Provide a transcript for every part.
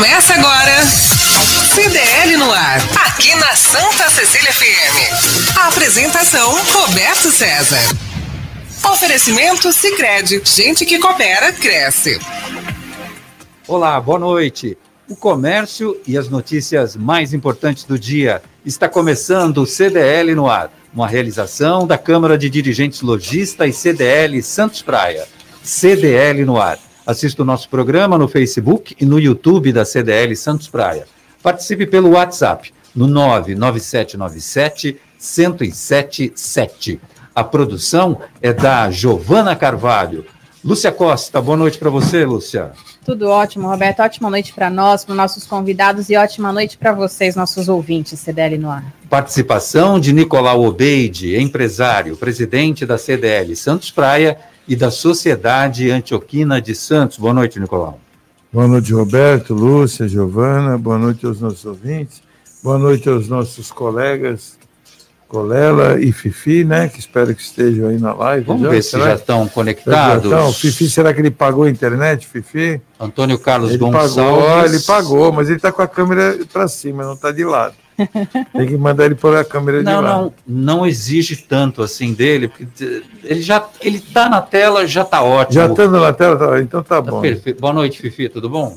Começa agora. CDL no ar, aqui na Santa Cecília FM. A apresentação Roberto César. Oferecimento Sicredi, gente que coopera cresce. Olá, boa noite. O comércio e as notícias mais importantes do dia. Está começando o CDL no ar, uma realização da Câmara de Dirigentes Logista e CDL Santos Praia. CDL no ar. Assista o nosso programa no Facebook e no YouTube da CDL Santos Praia. Participe pelo WhatsApp no 99797 1077. A produção é da Giovana Carvalho. Lúcia Costa, boa noite para você, Lúcia. Tudo ótimo, Roberto. Ótima noite para nós, para nossos convidados e ótima noite para vocês, nossos ouvintes, CDL no ar. Participação de Nicolau Obeide, empresário, presidente da CDL Santos Praia e da Sociedade Antioquina de Santos. Boa noite, Nicolau. Boa noite, Roberto, Lúcia, Giovana. Boa noite aos nossos ouvintes. Boa noite aos nossos colegas Colela e Fifi, né? Que espero que estejam aí na live. Vamos já, ver se já estão conectados. Já estão. Fifi, será que ele pagou a internet, Fifi? Antônio Carlos ele Gonçalves. Pagou, ele pagou, mas ele está com a câmera para cima, não está de lado. Tem que mandar ele pôr a câmera não, de lado. Não, não exige tanto assim dele, porque ele já ele está na tela, já está ótimo. Já estando na tela, tá, então tá, tá bom. Perfeito. Boa noite, Fifi, tudo bom?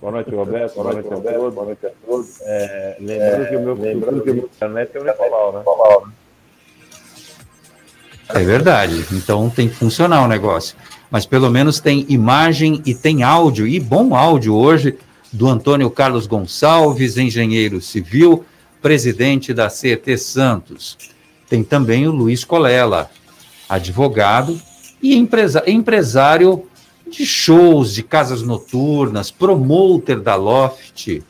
Boa noite, Roberto. Boa noite, Roberto. Boa noite a todos. É, lembrando é, que o meu lembrando que o meu internet é o Nicolau, né? É verdade. Então tem que funcionar o negócio. Mas pelo menos tem imagem e tem áudio, e bom áudio hoje, do Antônio Carlos Gonçalves, engenheiro civil, presidente da CET Santos. Tem também o Luiz Colela, advogado e empresário de shows, de casas noturnas, promoter da Loft.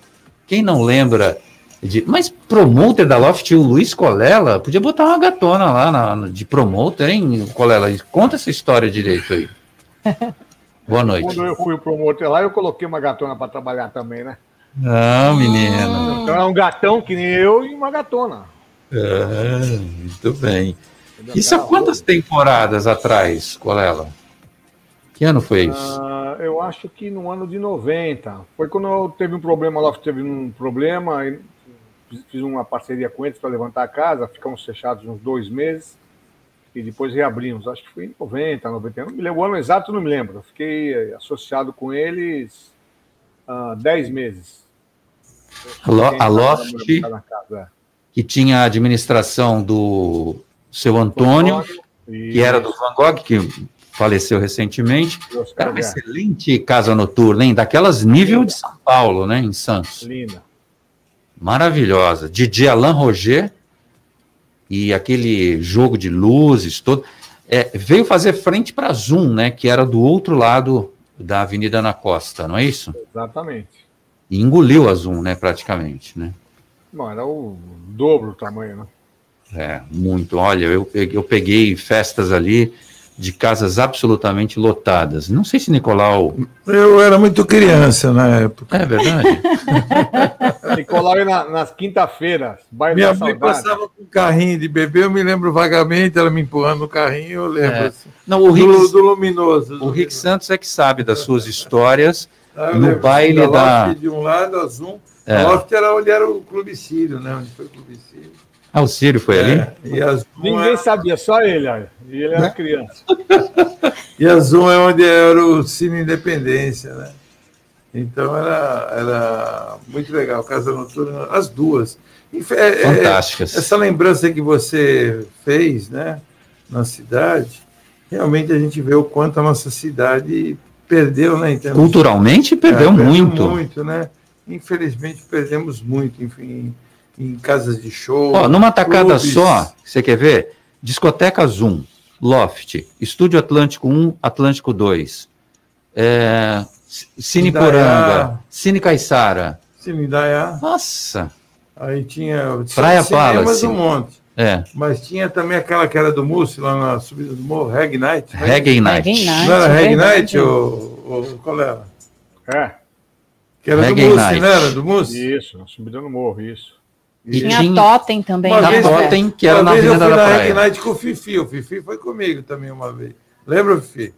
Quem não lembra de. Mas promoter da Loft, o Luiz Colela, podia botar uma gatona lá na, de promoter, hein, Colela? Conta essa história direito aí. Boa noite. Quando eu fui promoter lá, eu coloquei uma gatona para trabalhar também, né? Não, menino. Então é um gatão que nem eu e uma gatona. Ah, muito bem. Isso há quantas temporadas atrás, Colela? Que ano foi isso? Uh, eu acho que no ano de 90. Foi quando eu teve um problema, lá teve um problema, fiz uma parceria com eles para levantar a casa, ficamos fechados uns dois meses e depois reabrimos. Acho que foi em 90, 91. Não me lembro, o ano exato não me lembro. Eu fiquei associado com eles uh, 10 meses. A, Loft, é. que tinha a administração do seu Antônio, que era do Van Gogh, que faleceu recentemente. Era uma excelente casa noturna, hein? Daquelas nível de São Paulo, né? Em Santos. Linda. Maravilhosa. Didi Alain Roger e aquele jogo de luzes todo. É, veio fazer frente para Zoom, né? Que era do outro lado da Avenida Ana Costa, não é isso? Exatamente. E engoliu a Zoom, né? Praticamente, né? Bom, era o dobro do tamanho, né? É, muito. Olha, eu, eu peguei festas ali de casas absolutamente lotadas. Não sei se Nicolau. Eu era muito criança na época. É verdade. Nicolau ia na, nas quinta-feiras. Minha mãe passava com um carrinho de bebê, eu me lembro vagamente, ela me empurrando no carrinho, eu lembro. É. Assim, Não, o Rick, do, do luminoso. O Rick Santos é que sabe das suas histórias ah, no baile da. De um lado, Azul. É. A Loft era onde era o Clube Sírio, né? Onde foi o Clube Sírio. Ah, o Círio foi ali? É, e a Zoom Ninguém sabia, só ele, olha. E ele era criança. E a Zoom é onde era o Cine Independência, né? Então era, era muito legal, Casa Noturna, as duas. É- é- Fantásticas. essa lembrança que você fez, né, na cidade, realmente a gente vê o quanto a nossa cidade perdeu, né? em Culturalmente, perdeu É, muito. muito, né? Infelizmente perdemos muito, enfim, em casas de show. Ó, numa tacada clubes. só, você quer ver? Discoteca Zoom, Loft, Estúdio Atlântico 1, Atlântico 2, é, Cine Indaiá. Poranga, Cine Caiçara. Cine Indaiá. Nossa. Aí tinha Praia cinemas Palace. um monte. É. Mas tinha também aquela que era do Mousse, lá na subida do morro, Reg Night. Reggae Night. Night, Não era Reg. Night ou, ou qual era? É. Que era Reggae do Mousse, Night. não era? Do Mousse? Isso, na subida no morro, isso. E Tinha, tinha- Totem também. Uma né? Totem, que era uma na vez eu fui da na Praia. Reg Night com o Fifi. O Fifi foi comigo também uma vez. Lembra, Fifi?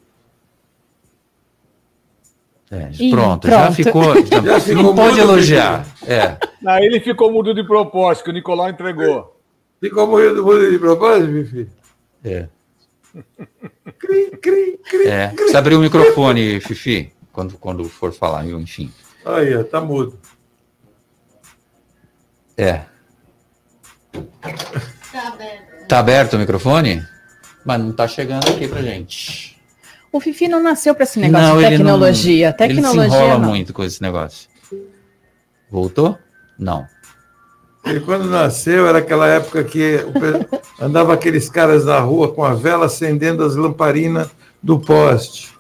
É, Ih, pronto, já pronto. ficou. Já, Já ficou não pode mudo, elogiar. É. Aí ele ficou mudo de propósito, que o Nicolau entregou. Ficou morrendo mudo de propósito, Fifi? É. Cri, cri, cri. É. Precisa abrir o microfone, Fifi, quando, quando for falar, enfim. Aí, tá mudo. É. Tá aberto o microfone? Mas não tá chegando aqui pra gente. O Fifi não nasceu para esse negócio Não, de ele não- tecnologia. Ele Tecnologia se enrola não. muito com esse negócio. Voltou? Não. Ele, quando nasceu, era aquela época que andava aqueles caras na rua com a vela acendendo as lamparinas do poste.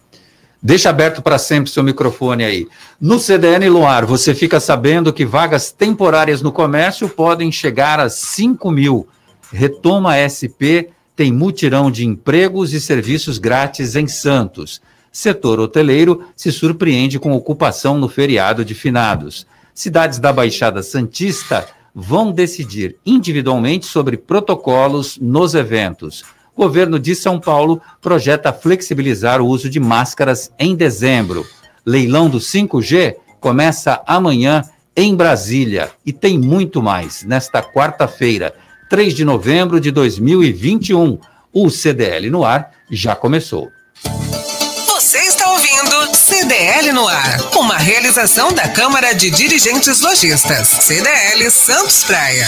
Deixa aberto para sempre seu microfone aí. No CDN Luar, você fica sabendo que vagas temporárias no comércio podem chegar a 5 mil. Retoma SP tem mutirão de empregos e serviços grátis em Santos. Setor hoteleiro se surpreende com ocupação no feriado de finados. Cidades da Baixada Santista vão decidir individualmente sobre protocolos nos eventos. Governo de São Paulo projeta flexibilizar o uso de máscaras em dezembro. Leilão do 5G começa amanhã em Brasília e tem muito mais nesta quarta-feira, 3 de novembro de 2021. O CDL no ar já começou. Você está ouvindo CDL no ar, uma realização da Câmara de Dirigentes Lojistas, CDL Santos Praia.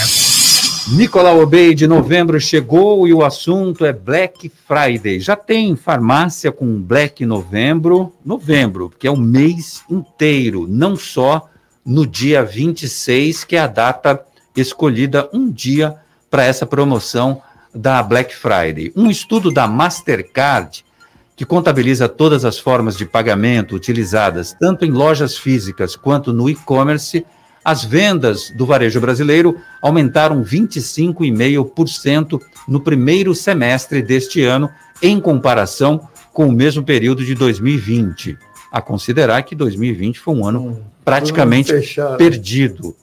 Nicolau Obey de novembro chegou e o assunto é Black Friday. Já tem farmácia com Black Novembro, novembro, que é o mês inteiro, não só no dia 26, que é a data escolhida um dia para essa promoção da Black Friday. Um estudo da Mastercard que contabiliza todas as formas de pagamento utilizadas tanto em lojas físicas quanto no e-commerce, as vendas do varejo brasileiro aumentaram 25,5% no primeiro semestre deste ano, em comparação com o mesmo período de 2020. A considerar que 2020 foi um ano praticamente perdido.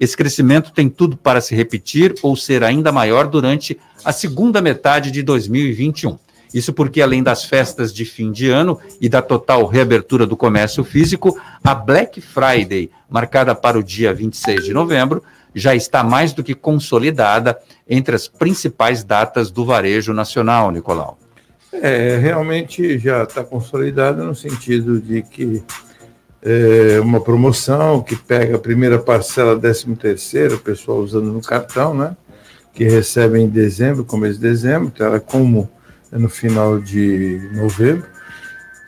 Esse crescimento tem tudo para se repetir ou ser ainda maior durante a segunda metade de 2021. Isso porque, além das festas de fim de ano e da total reabertura do comércio físico, a Black Friday, marcada para o dia 26 de novembro, já está mais do que consolidada entre as principais datas do varejo nacional, Nicolau. É, realmente já está consolidado no sentido de que é uma promoção que pega a primeira parcela, 13 terceiro, o pessoal usando no cartão, né? Que recebe em dezembro, começo de dezembro, então ela como no final de novembro.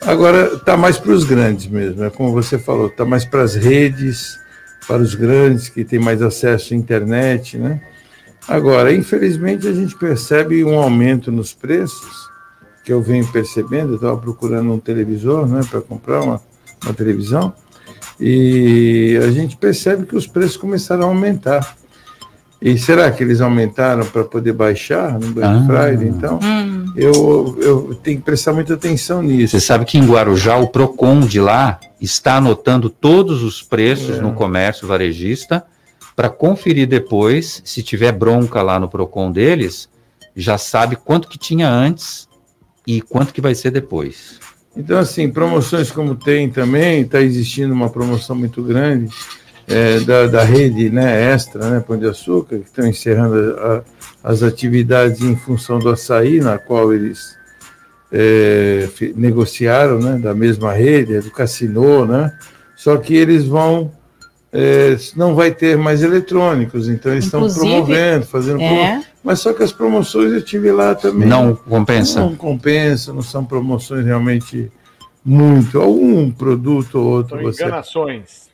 Agora está mais para os grandes mesmo, é como você falou, está mais para as redes, para os grandes que têm mais acesso à internet, né? Agora, infelizmente, a gente percebe um aumento nos preços, que eu venho percebendo, eu estava procurando um televisor, né, para comprar uma, uma televisão, e a gente percebe que os preços começaram a aumentar. E será que eles aumentaram para poder baixar no Black Ah. Friday? Então, eu, eu tenho que prestar muita atenção nisso. Você sabe que em Guarujá, o PROCON de lá está anotando todos os preços É. no comércio varejista para conferir depois, se tiver bronca lá no PROCON deles, já sabe quanto que tinha antes e quanto que vai ser depois. Então, assim, promoções como tem também, está existindo uma promoção muito grande, é, da, da, rede né, extra, né, Pão de Açúcar, que estão encerrando a, as atividades em função do açaí, na qual eles é, negociaram, né, da mesma rede, do Cassino, né, só que eles vão, é, não vai ter mais eletrônicos, então eles estão promovendo, fazendo é. mas só que as promoções eu tive lá também. Não compensa? Não compensa, não são promoções realmente muito, algum produto ou outro. São você... enganações.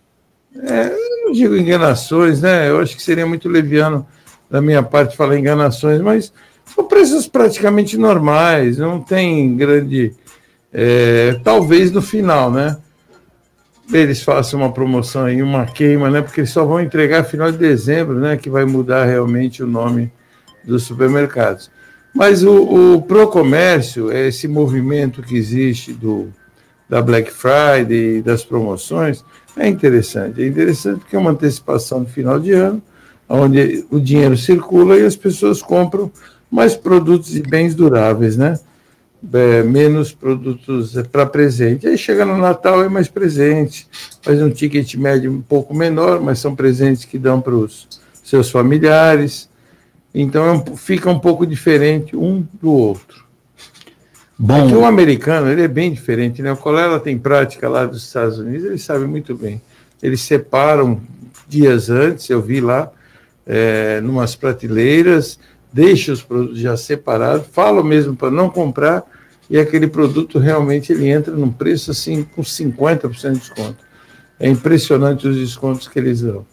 É, eu não digo enganações, né? Eu acho que seria muito leviano da minha parte falar enganações, mas são preços praticamente normais, não tem grande. É, talvez no final, né? Eles façam uma promoção aí, uma queima, né? Porque eles só vão entregar final de dezembro, né? Que vai mudar realmente o nome dos supermercados. Mas o, o Procomércio, é esse movimento que existe do, da Black Friday, das promoções, é interessante. É interessante porque é uma antecipação do final de ano, onde o dinheiro circula e as pessoas compram mais produtos e bens duráveis, né? É, menos produtos para presente. Aí chega no Natal é mais presente, faz um ticket médio um pouco menor, mas são presentes que dão para os seus familiares. Então é fica um pouco diferente um do outro. Bom, é o americano ele é bem diferente, né? O Colela tem prática lá dos Estados Unidos, ele sabe muito bem. Eles separam dias antes, eu vi lá, é, numas prateleiras, deixa os produtos já separados, falo mesmo para não comprar, e aquele produto realmente ele entra num preço assim com 50% de desconto. É impressionante os descontos que eles dão.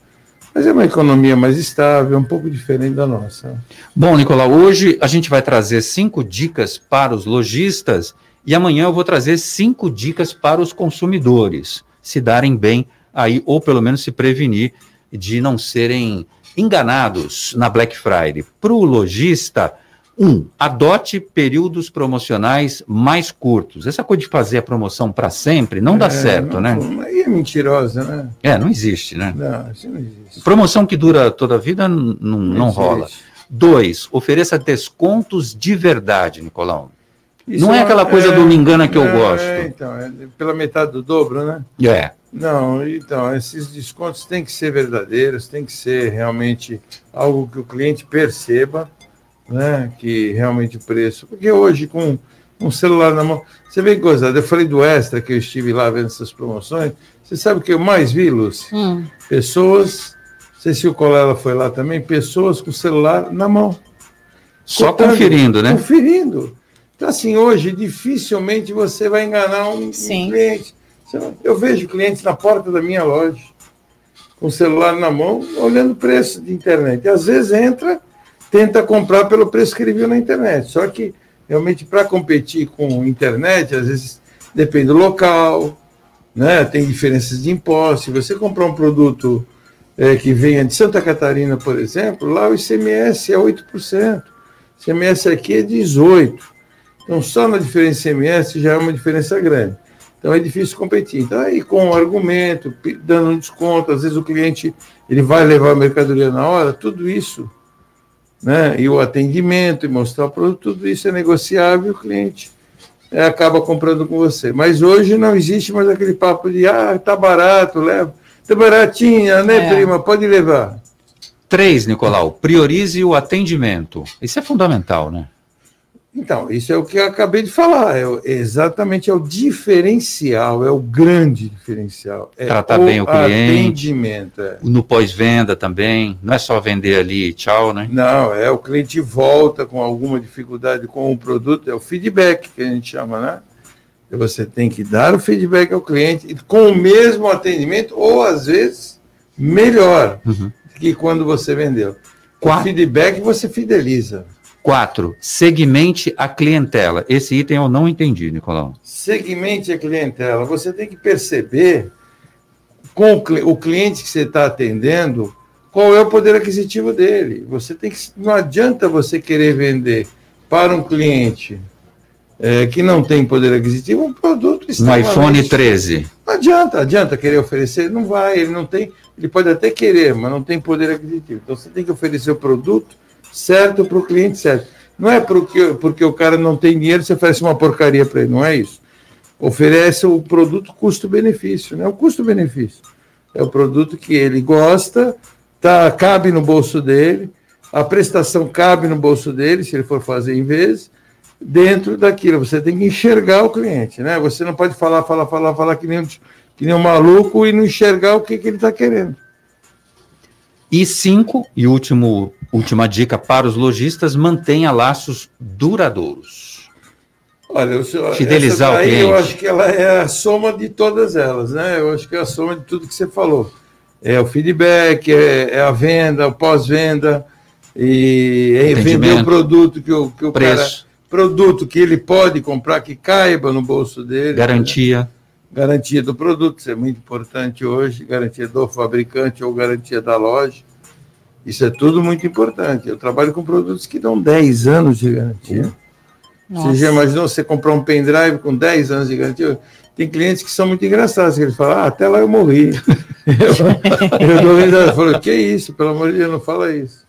Mas é uma economia mais estável, um pouco diferente da nossa. Bom, Nicolau, hoje a gente vai trazer cinco dicas para os lojistas e amanhã eu vou trazer cinco dicas para os consumidores se darem bem aí, ou pelo menos se prevenir de não serem enganados na Black Friday. Para o lojista, um, adote períodos promocionais mais curtos. Essa coisa de fazer a promoção para sempre não dá é, certo, não, né? Aí é mentirosa, né? É, não existe, né? Não, isso não existe. Promoção que dura toda a vida não, não, não rola. Dois, ofereça descontos de verdade, Nicolau. Isso não é aquela coisa é, do me engana que eu é, gosto. Então, é pela metade do dobro, né? É. Não, então, esses descontos têm que ser verdadeiros, tem que ser realmente algo que o cliente perceba né? Que realmente o preço. Porque hoje, com um celular na mão. Você vê que gozado. Eu falei do extra que eu estive lá vendo essas promoções. Você sabe o que eu mais vi, Lúcia? Hum. Pessoas. Não sei se o Colela foi lá também, pessoas com o celular na mão. Só conferindo, né? Conferindo. Então, assim, hoje, dificilmente você vai enganar um, um cliente. Eu vejo clientes na porta da minha loja, com o celular na mão, olhando o preço de internet. E às vezes entra tenta comprar pelo preço que ele viu na internet. Só que, realmente, para competir com internet, às vezes depende do local, né? tem diferenças de impostos. Se você comprar um produto é, que venha de Santa Catarina, por exemplo, lá o ICMS é 8%. O ICMS aqui é 18%. Então, só na diferença ICMS já é uma diferença grande. Então, é difícil competir. Então, aí, com o argumento, dando um desconto, às vezes o cliente ele vai levar a mercadoria na hora, tudo isso né? e o atendimento, e mostrar o produto, tudo isso é negociável, o cliente é, acaba comprando com você. Mas hoje não existe mais aquele papo de, ah, tá barato, leva. Tá baratinha, né, é. prima? Pode levar. Três, Nicolau, priorize o atendimento. Isso é fundamental, né? Então, isso é o que eu acabei de falar. É exatamente é o diferencial, é o grande diferencial. É Tratar o bem o cliente. Atendimento. É. No pós-venda também. Não é só vender ali tchau, né? Não, é o cliente volta com alguma dificuldade com o produto, é o feedback que a gente chama, né? E você tem que dar o feedback ao cliente com o mesmo atendimento, ou às vezes melhor uhum. que quando você vendeu. Com o feedback você fideliza. Quatro, segmente a clientela. Esse item eu não entendi, Nicolau. Segmente a clientela. Você tem que perceber com o cliente que você está atendendo qual é o poder aquisitivo dele. Você tem que. Não adianta você querer vender para um cliente é, que não tem poder aquisitivo um produto No iPhone 13. Não adianta, adianta querer oferecer, não vai, ele não tem, ele pode até querer, mas não tem poder aquisitivo. Então você tem que oferecer o produto certo para o cliente certo. Não é porque, porque o cara não tem dinheiro, você oferece uma porcaria para ele, não é isso. Oferece o produto custo-benefício, né? O custo-benefício. É o produto que ele gosta, tá, cabe no bolso dele, a prestação cabe no bolso dele, se ele for fazer em vez, dentro daquilo. Você tem que enxergar o cliente, né? Você não pode falar, falar, falar, falar que nem que nem um maluco e não enxergar o que, que ele está querendo. E cinco, e último, última dica para os lojistas, mantenha laços duradouros. Olha, eu, Fidelizar essa o cliente. eu acho que ela é a soma de todas elas, né? Eu acho que é a soma de tudo que você falou. É o feedback, é, é a venda, o pós-venda, e é vender o produto que o, que o cara. Preço. Produto que ele pode comprar, que caiba no bolso dele. Garantia. Garantia do produto, isso é muito importante hoje, garantia do fabricante ou garantia da loja. Isso é tudo muito importante. Eu trabalho com produtos que dão 10 anos de garantia. Você já imaginou você comprar um pendrive com 10 anos de garantia? Tem clientes que são muito engraçados, que eles falam, ah, até lá eu morri. eu, eu dou risada, eu falo, que isso, pelo amor de Deus, não fala isso.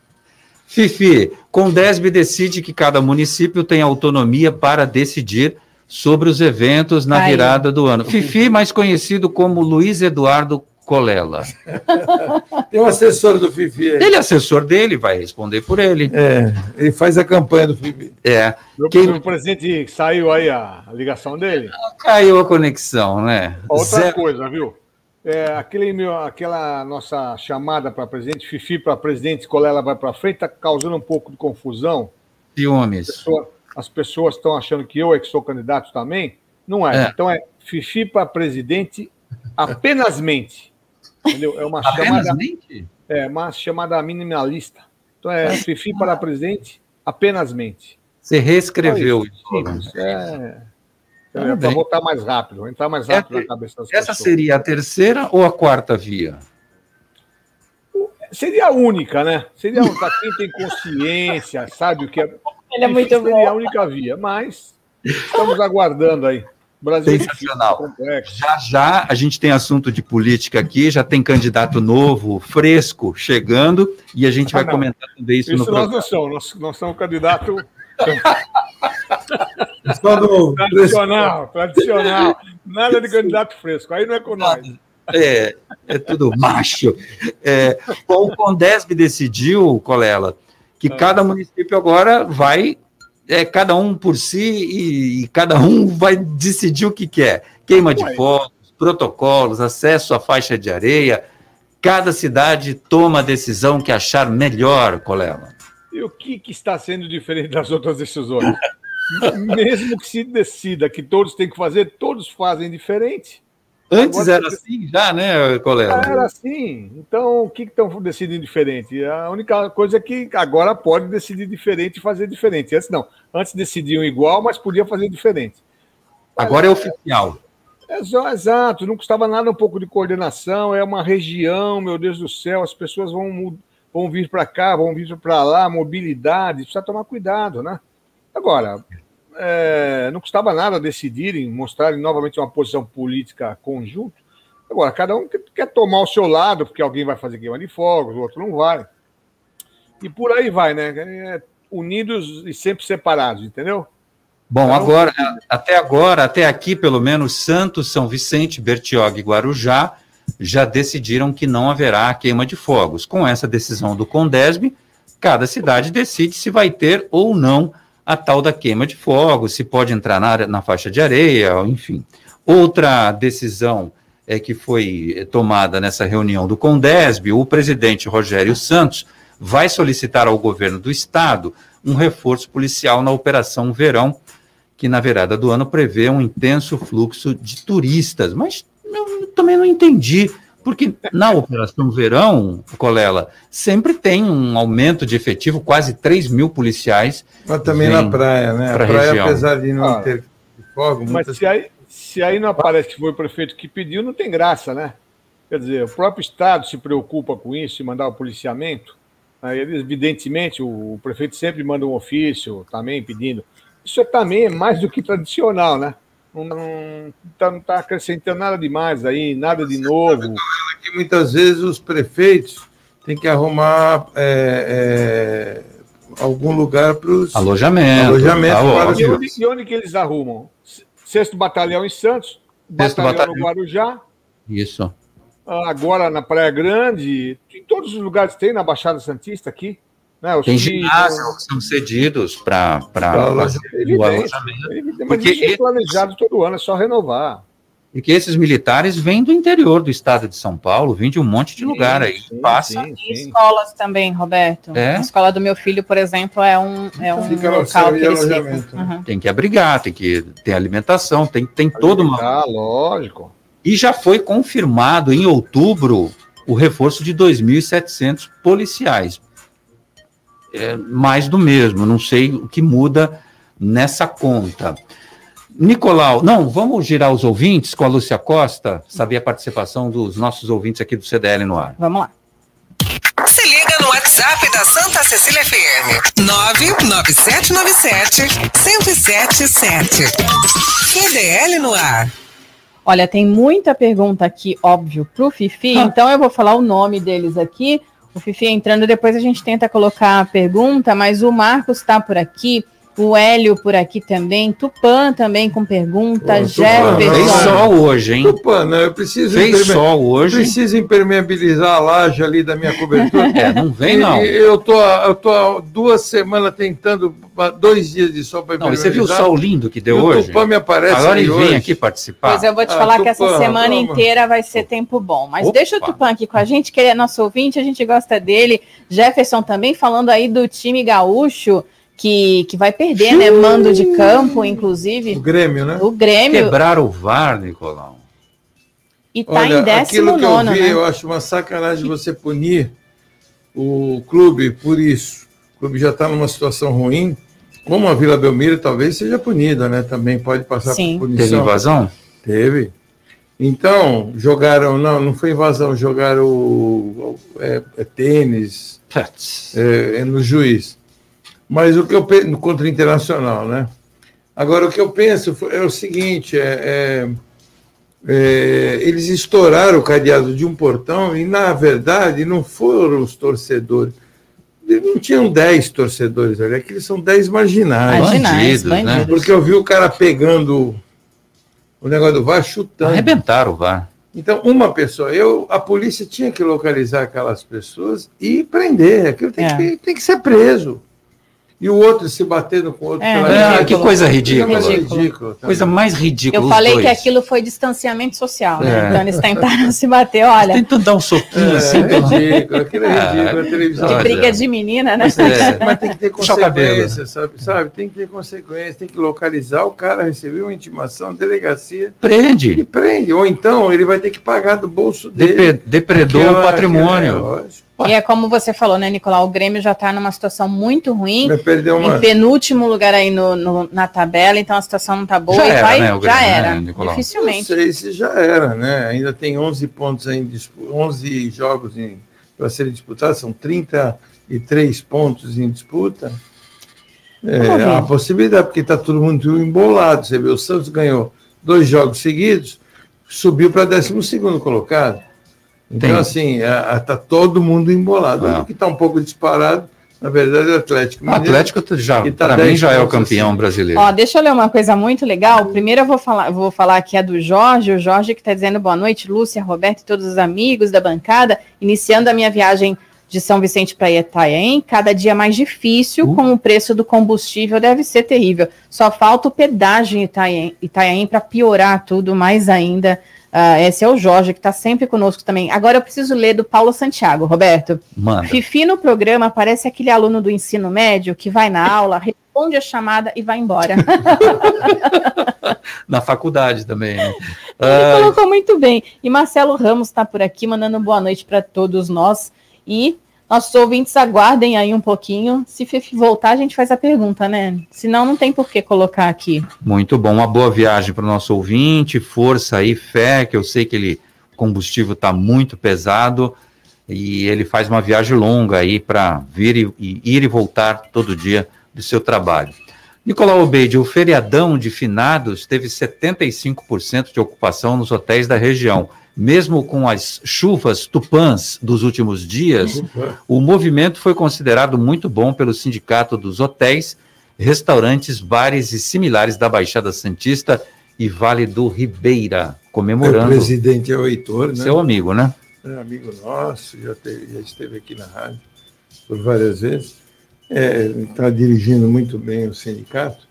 Fifi, Condesb decide que cada município tem autonomia para decidir sobre os eventos na Aí. virada do ano. Fifi, mais conhecido como Luiz Eduardo Colela. Tem um assessor do Fifi aí. Ele é assessor dele, vai responder por ele. É, ele faz a campanha do Fifi. É. Meu, Quem- meu presidente saiu aí a, ligação dele. Caiu a conexão, né? Outra Zero- coisa, viu? É, aquele meu, aquela nossa chamada para presidente, Fifi para presidente, escolher ela vai para frente, está causando um pouco de confusão. Ciúmes. Pessoa- As pessoas estão achando que eu é que sou candidato também. Não é. É. Então é Fifi para presidente apenas mente. Entendeu? É uma Apenas chamada. mente? É uma chamada minimalista. Então é Fifi para presidente apenas mente. Você reescreveu Só isso. Simples. É, Tá é, para bem. votar mais rápido, entrar mais rápido na cabeça das Essa pessoas. seria a terceira ou a quarta via? Seria a única, né? Seria para quem tem consciência, sabe o que é. Ele é muito Seria a única via, mas estamos aguardando aí. Brasil é Sensacional. complexo. Já já a gente tem assunto de política aqui, já tem candidato novo, fresco, chegando, e a gente vai Ah, não. comentar também isso, Isso no nós programa. não somos, nós, nós somos candidato Só no- tradicional, tradicional. Nada de candidato fresco, aí não é com nós. É, é tudo macho. É, bom, o Condesb decidiu, Colela, que Ah. cada município agora vai, é, cada um por si, e, e cada um vai decidir o que quer. Queima de fogos, protocolos, acesso à faixa de areia. Cada cidade toma a decisão que achar melhor, Colela. E o que, que está sendo diferente das outras decisões? Mesmo que se decida que todos têm que fazer, todos fazem diferente. Antes Agora- era assim já, né, Colela? Era assim. Então, o que estão decidindo diferente? A única coisa é que agora pode decidir diferente e fazer diferente. Antes não. Antes decidiam igual, mas podia fazer diferente. Agora é oficial. É só, exato, não custava nada um pouco de coordenação, é uma região, meu Deus do céu, as pessoas vão, vão vir para cá, vão vir para lá, mobilidade, precisa tomar cuidado, né? Agora, é, não custava nada decidirem, mostrarem novamente uma posição política conjunta. Agora, cada um quer, quer tomar o seu lado, porque alguém vai fazer queima de fogos, o outro não vai. E por aí vai, né? É, unidos e sempre separados, entendeu? Bom, Então- agora, até agora, até aqui, pelo menos, Santos, São Vicente, Bertioga e Guarujá já decidiram que não haverá queima de fogos. Com essa decisão do Condesb, cada cidade decide se vai ter ou não a tal da queima de fogos, se pode entrar na, na faixa de areia, enfim. Outra decisão é que foi eh, tomada nessa reunião do Condesb, o presidente Rogério Santos vai solicitar ao governo do estado um reforço policial na Operação Verão, que na virada do ano prevê um intenso fluxo de turistas. Mas eu também não entendi, porque na Operação Verão, Colela, sempre tem um aumento de efetivo, quase 3 mil policiais. Mas também na praia, né? A pra praia, região. apesar de não Ah. ter fogo, Mas muitas se aí, se aí não aparece que foi o prefeito que pediu, não tem graça, né? Quer dizer, o próprio Estado se preocupa com isso e mandar o policiamento. Aí evidentemente, o, o prefeito sempre manda um ofício também pedindo. Isso é, também é mais do que tradicional, né? Não, não, tá, não tá acrescentando nada demais aí, nada de novo. que muitas vezes os prefeitos têm que arrumar é, é, algum lugar para os Alojamento. alojamentos tá para os E onde, e onde que eles arrumam? Sexto Batalhão em Santos, Sexto Batalhão, Batalhão. no Guarujá, Isso. agora na Praia Grande, em todos os lugares tem, na Baixada Santista aqui. Né, tem ginásios que são cedidos para o alojamento. Porque isso é planejado todo ano, é só renovar. Porque esses militares vêm do interior do estado de São Paulo, vêm de um monte de sim, lugar aí. Sim, passa. Sim, sim. escolas também, Roberto. É? A escola do meu filho, por exemplo, é um, é um Fica local que eles uhum. Tem que abrigar, tem que ter alimentação, tem, tem todo uma. Ah, lógico. E já foi confirmado em outubro o reforço de 2.700 policiais. É mais do mesmo, não sei o que muda nessa conta. Nicolau, não, vamos girar os ouvintes com a Lúcia Costa, saber a participação dos nossos ouvintes aqui do CDL no ar. Vamos lá. Se liga no WhatsApp da Santa Cecília FM, 99797-1077. CDL no ar. Olha, tem muita pergunta aqui, óbvio, para o Fifi, então eu vou falar o nome deles aqui. O Fifi entrando, depois a gente tenta colocar a pergunta, mas o Marcos está por aqui. O Hélio por aqui também. Tupã também com pergunta. Pô, Jefferson. Fez sol hoje, hein? Tupã, né? Eu preciso. Fez sol hoje. Preciso impermeabilizar a laje ali da minha cobertura. é, não vem, não. E, eu tô, eu tô há duas semanas tentando, dois dias de sol para impermeabilizar. Não, você viu o sol lindo que deu e hoje? O Tupã me aparece. Agora ele vem aqui participar. Pois eu vou te ah, falar Tupã, que essa semana toma. inteira vai ser tempo bom. Mas Opa. deixa o Tupã aqui com a gente, que ele é nosso ouvinte, a gente gosta dele. Jefferson também falando aí do time gaúcho que, que vai perder, né? Mando de campo, inclusive. O Grêmio, né? O Grêmio. Quebraram o VAR, Nicolau. E tá Olha, em décimo aquilo nono, que eu vi, né? eu acho uma sacanagem você punir o clube por isso. O clube já está numa situação ruim. Como a Vila Belmiro talvez seja punida, né? Também pode passar Sim. por punição. Teve invasão? Teve. Então, jogaram, não, não foi invasão, jogaram é, é, tênis é, é, no juiz. Mas o que eu penso, contra o internacional, né? Agora, o que eu penso é o seguinte: é, é, é, eles estouraram o cadeado de um portão e, na verdade, não foram os torcedores. Não tinham 10 torcedores ali, aqui são 10 marginais. Marginais, bandidos, né? Porque eu vi o cara pegando o negócio do VAR chutando. Arrebentaram o VAR. Então, uma pessoa, eu, a polícia tinha que localizar aquelas pessoas e prender. Aquilo tem, é. que, tem que ser preso e o outro se batendo com o outro. É, é que coisa ridícula. Coisa, ridícula coisa mais ridícula. Eu falei que aquilo foi distanciamento social, né? É. Então eles tentaram se bater, olha. Tentam dar um soquinho é, assim. É ridículo, aquilo é ridículo. A televisão. De briga de menina, né? Mas, é. mas tem que ter consequência, sabe? sabe? Tem que ter consequência, tem que localizar. O cara recebeu uma intimação, delegacia. Prende. E prende. Ou então ele vai ter que pagar do bolso dele. Depredou o patrimônio. Aquela, e é como você falou, né, Nicolau? O Grêmio já está numa situação muito ruim. Uma... Em penúltimo lugar aí no, no, na tabela, então a situação não está boa. Já era, vai, né, já Grêmio, era. Né, dificilmente. Não sei se já era, né? Ainda tem 11 pontos em 11 jogos para serem disputados, são 33 pontos em disputa. É, a possibilidade, porque está todo mundo embolado. Você vê, o Santos ganhou dois jogos seguidos, subiu para 12 colocado. Então, Tem. assim, está todo mundo embolado. O que está um pouco disparado, na verdade, é o Atlético. O Atlético já, tá para mim, já é o campeão assim. brasileiro. Ó, deixa eu ler uma coisa muito legal. Primeiro eu vou falar, vou falar aqui a do Jorge, o Jorge que está dizendo boa noite, Lúcia, Roberto e todos os amigos da bancada, iniciando a minha viagem de São Vicente para Itanhaém, cada dia mais difícil, uh. com o preço do combustível deve ser terrível. Só falta o pedágio em Itanhaém para piorar tudo mais ainda Uh, esse é o Jorge, que está sempre conosco também. Agora eu preciso ler do Paulo Santiago, Roberto. Manda. Fifi no programa parece aquele aluno do ensino médio que vai na aula, responde a chamada e vai embora. na faculdade também. Né? Ele uh... colocou muito bem. E Marcelo Ramos está por aqui, mandando boa noite para todos nós. E nossos ouvintes aguardem aí um pouquinho. Se voltar, a gente faz a pergunta, né? Senão não tem por que colocar aqui. Muito bom. Uma boa viagem para o nosso ouvinte. Força aí, fé, que eu sei que ele combustível está muito pesado e ele faz uma viagem longa aí para vir e, e, ir e voltar todo dia do seu trabalho. Nicolau Obeide, o feriadão de finados teve 75% de ocupação nos hotéis da região mesmo com as chuvas tupãs dos últimos dias, o movimento foi considerado muito bom pelo Sindicato dos Hotéis, Restaurantes, Bares e Similares da Baixada Santista e Vale do Ribeira. comemorando. O presidente é o Heitor, né? Seu amigo, né? É amigo nosso, já, teve, já esteve aqui na rádio por várias vezes. É, está dirigindo muito bem o sindicato.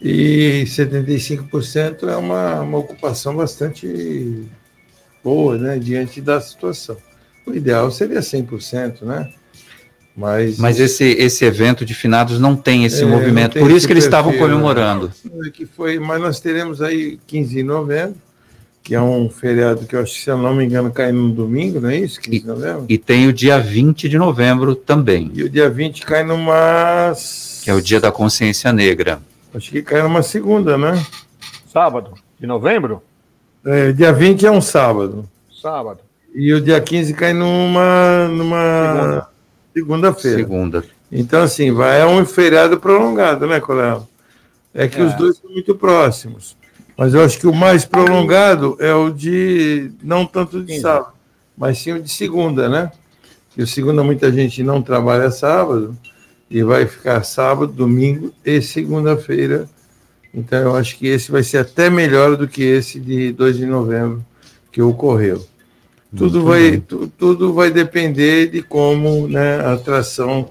E 75% é uma, uma ocupação bastante boa, né, diante da situação. O ideal seria 100%, né? Mas, Mas esse, esse evento de finados não tem esse é, movimento, tem por isso que eles estavam comemorando. É que foi, mas nós teremos aí 15 de novembro, que é um feriado que eu acho que, se eu não me engano, cai no domingo, não é isso? 15 de novembro? E tem o dia 20 de novembro também. E o dia 20 cai numa. Que é o dia da consciência negra. Acho que cai numa segunda, né? Sábado, de novembro? É, dia 20 é um sábado. Sábado. E o dia 15 cai numa. numa segunda-feira. Segunda. Então, assim, vai, é um feriado prolongado, né, Colega? É que é. os dois são muito próximos. Mas eu acho que o mais prolongado é o de, não tanto de sábado, mas sim o de segunda, né? E o segunda muita gente não trabalha sábado e vai ficar sábado, domingo e segunda-feira. Então eu acho que esse vai ser até melhor do que esse de 2 de novembro que ocorreu. Tudo vai, tu, tudo vai depender de como né, a atração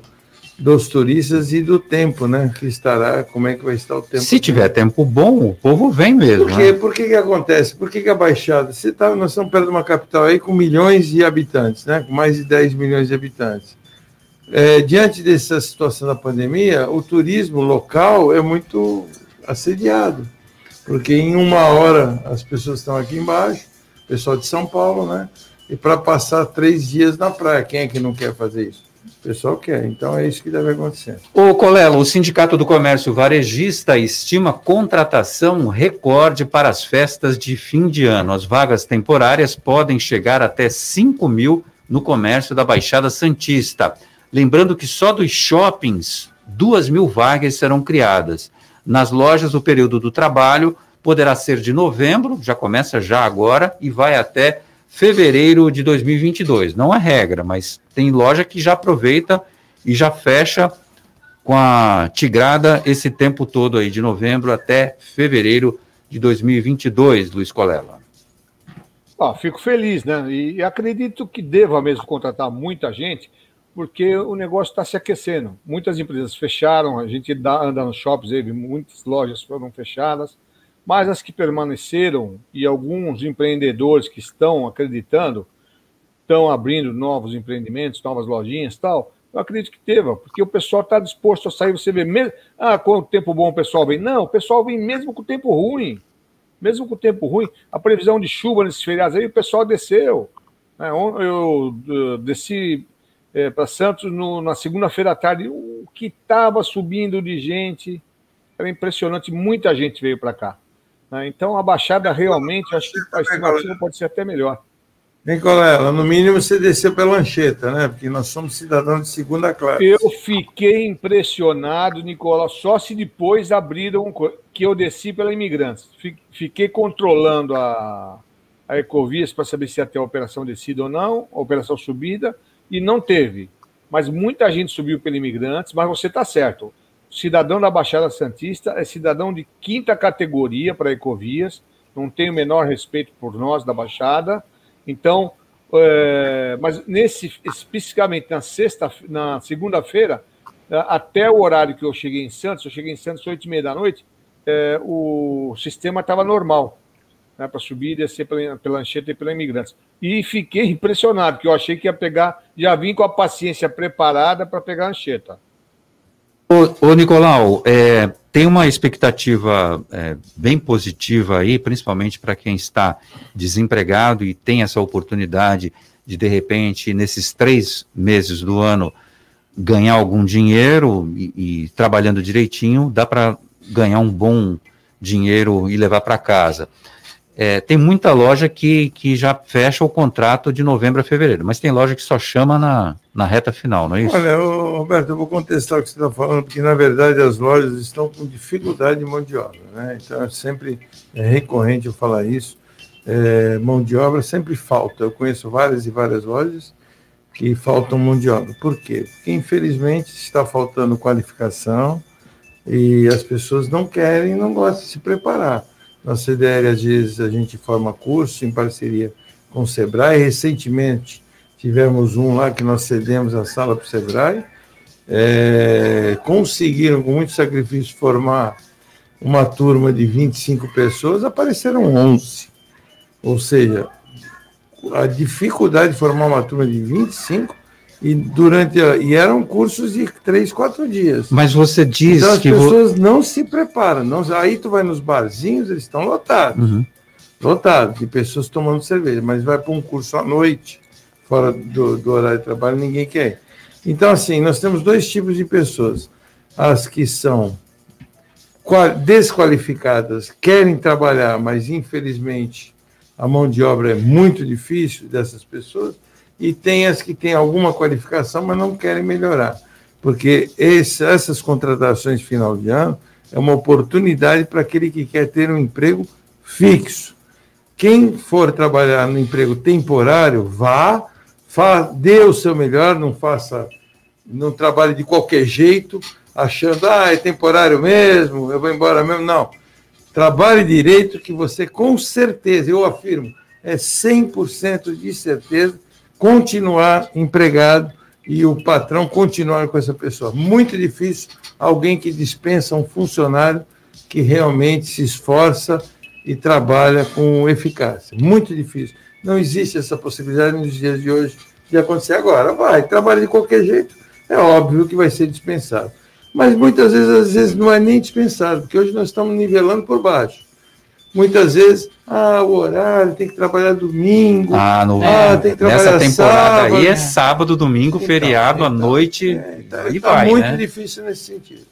dos turistas e do tempo, né? Que estará, como é que vai estar o tempo. Se tiver tempo bom, o povo vem mesmo. Por, quê? Né? Por que, que acontece? Por que, que a Baixada? Você tá, nós estamos perto de uma capital aí com milhões de habitantes, né? Com mais de 10 milhões de habitantes. É, diante dessa situação da pandemia, o turismo local é muito assediado, porque em uma hora as pessoas estão aqui embaixo, pessoal de São Paulo, né? E para passar três dias na praia, quem é que não quer fazer isso? O pessoal quer, então é isso que deve acontecer. Ô Colelo, o Sindicato do Comércio Varejista estima contratação recorde para as festas de fim de ano. As vagas temporárias podem chegar até 5 mil no comércio da Baixada Santista. Lembrando que só dos shoppings, duas mil vagas serão criadas. Nas lojas, o período do trabalho poderá ser de novembro, já começa já agora, e vai até fevereiro de 2022. Não é regra, mas tem loja que já aproveita e já fecha com a tigrada esse tempo todo aí, de novembro até fevereiro de 2022, Luiz Colela. Ah, fico feliz, né? E acredito que deva mesmo contratar muita gente, porque o negócio está se aquecendo. Muitas empresas fecharam, a gente anda nos shoppings, muitas lojas foram fechadas, mas as que permaneceram e alguns empreendedores que estão acreditando, estão abrindo novos empreendimentos, novas lojinhas tal, eu acredito que teve, porque o pessoal está disposto a sair, você vê, mesmo, ah, com o tempo bom o pessoal vem. Não, o pessoal vem mesmo com o tempo ruim. Mesmo com o tempo ruim, a previsão de chuva nesses feriados aí, o pessoal desceu. É, eu desci é, para Santos no, na segunda-feira à tarde. O que estava subindo de gente era impressionante. Muita gente veio para cá. Né? Então a Baixada realmente, acho que a estimativa pode ser até melhor. Vem, colega, no mínimo você desceu pela Ancheta, né? Porque nós somos cidadãos de segunda classe. Eu fiquei impressionado, Nicolau, só se depois abriram que eu desci pela Imigrantes. Fiquei controlando a, a Ecovias para saber se ia ter a operação descida ou não, a operação subida e não teve. Mas muita gente subiu pelo imigrantes, mas você está certo. Cidadão da Baixada Santista é cidadão de quinta categoria para Ecovias, não tem o menor respeito por nós da Baixada. Então, é, mas nesse especificamente na sexta, na segunda-feira, é, até o horário que eu cheguei em Santos, eu cheguei em Santos às oito e meia da noite, é, o sistema estava normal né, para subir e descer pela, pela Anchieta e pela Imigrantes. E fiquei impressionado, porque eu achei que ia pegar, já vim com a paciência preparada para pegar a Anchieta. Ô, ô Nicolau, é, tem uma expectativa é, bem positiva aí, principalmente para quem está desempregado e tem essa oportunidade de, de repente, nesses três meses do ano, ganhar algum dinheiro e, e trabalhando direitinho, dá para ganhar um bom dinheiro e levar para casa. É, tem muita loja que, que já fecha o contrato de novembro a fevereiro, mas tem loja que só chama na, na reta final, não é isso? Olha, Roberto, eu vou contestar o que você está falando, porque na verdade as lojas estão com dificuldade de mão de obra, né? Então é sempre é recorrente eu falar isso. É, mão de obra sempre falta. Eu conheço várias e várias lojas que faltam mão de obra. Por quê? Porque infelizmente está faltando qualificação e as pessoas não querem, não gostam de se preparar. Na CDL, às vezes, a gente forma curso em parceria com o Sebrae. Recentemente, tivemos um lá que nós cedemos a sala para o Sebrae. É, conseguiram, com muito sacrifício, formar uma turma de 25 pessoas, apareceram 11. Ou seja, a dificuldade de formar uma turma de 25 e durante a, e eram cursos de três, quatro dias. Mas você diz então, as que pessoas vo... não se preparam. Não, aí tu vai nos barzinhos, eles estão lotados. Uhum. Lotados, de pessoas tomando cerveja, mas vai para um curso à noite, fora do, do horário de trabalho, ninguém quer. Então, assim, nós temos dois tipos de pessoas. As que são desqualificadas, querem trabalhar, mas infelizmente a mão de obra é muito difícil dessas pessoas, e tem as que têm alguma qualificação, mas não querem melhorar. Porque esse, essas contratações final de ano é uma oportunidade para aquele que quer ter um emprego fixo. Quem for trabalhar no emprego temporário, vá, fa, dê o seu melhor, não faça, não trabalhe de qualquer jeito, achando, ah, é temporário mesmo, eu vou embora mesmo. Não. Trabalhe direito, que você com certeza, eu afirmo, é 100% de certeza continuar empregado e o patrão continuar com essa pessoa. Muito difícil alguém que dispensa um funcionário que realmente se esforça e trabalha com eficácia. Muito difícil. Não existe essa possibilidade nos dias de hoje de acontecer agora. Vai, trabalha de qualquer jeito, é óbvio que vai ser dispensado. Mas muitas vezes, às vezes, não é nem dispensado, porque hoje nós estamos nivelando por baixo. Muitas vezes, ah, o horário, tem que trabalhar domingo. Ah, no, ah tem que trabalhar nessa temporada sábado. aí é sábado, domingo, então, feriado, então, à noite. É, tá, e tá vai, muito né? difícil nesse sentido.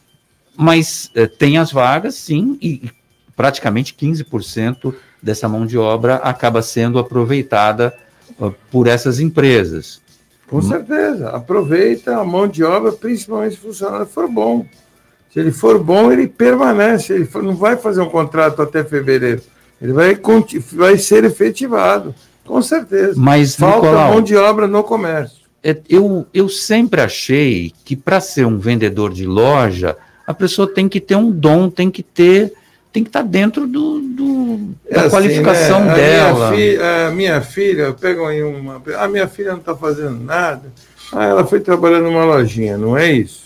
Mas é, tem as vagas, sim, e praticamente 15% dessa mão de obra acaba sendo aproveitada uh, por essas empresas. Com certeza. Aproveita a mão de obra, principalmente se o funcionário for bom. Se ele for bom, ele permanece. Ele não vai fazer um contrato até fevereiro. Ele vai, vai ser efetivado. Com certeza. Mas, Falta Nicolau, mão de obra no comércio. É, eu, eu sempre achei que para ser um vendedor de loja, a pessoa tem que ter um dom, tem que ter tem que estar dentro do, do da é assim, qualificação né? a dela. Minha filha, a minha filha, pegam aí uma. A minha filha não está fazendo nada. Ah, ela foi trabalhar numa lojinha, não é isso?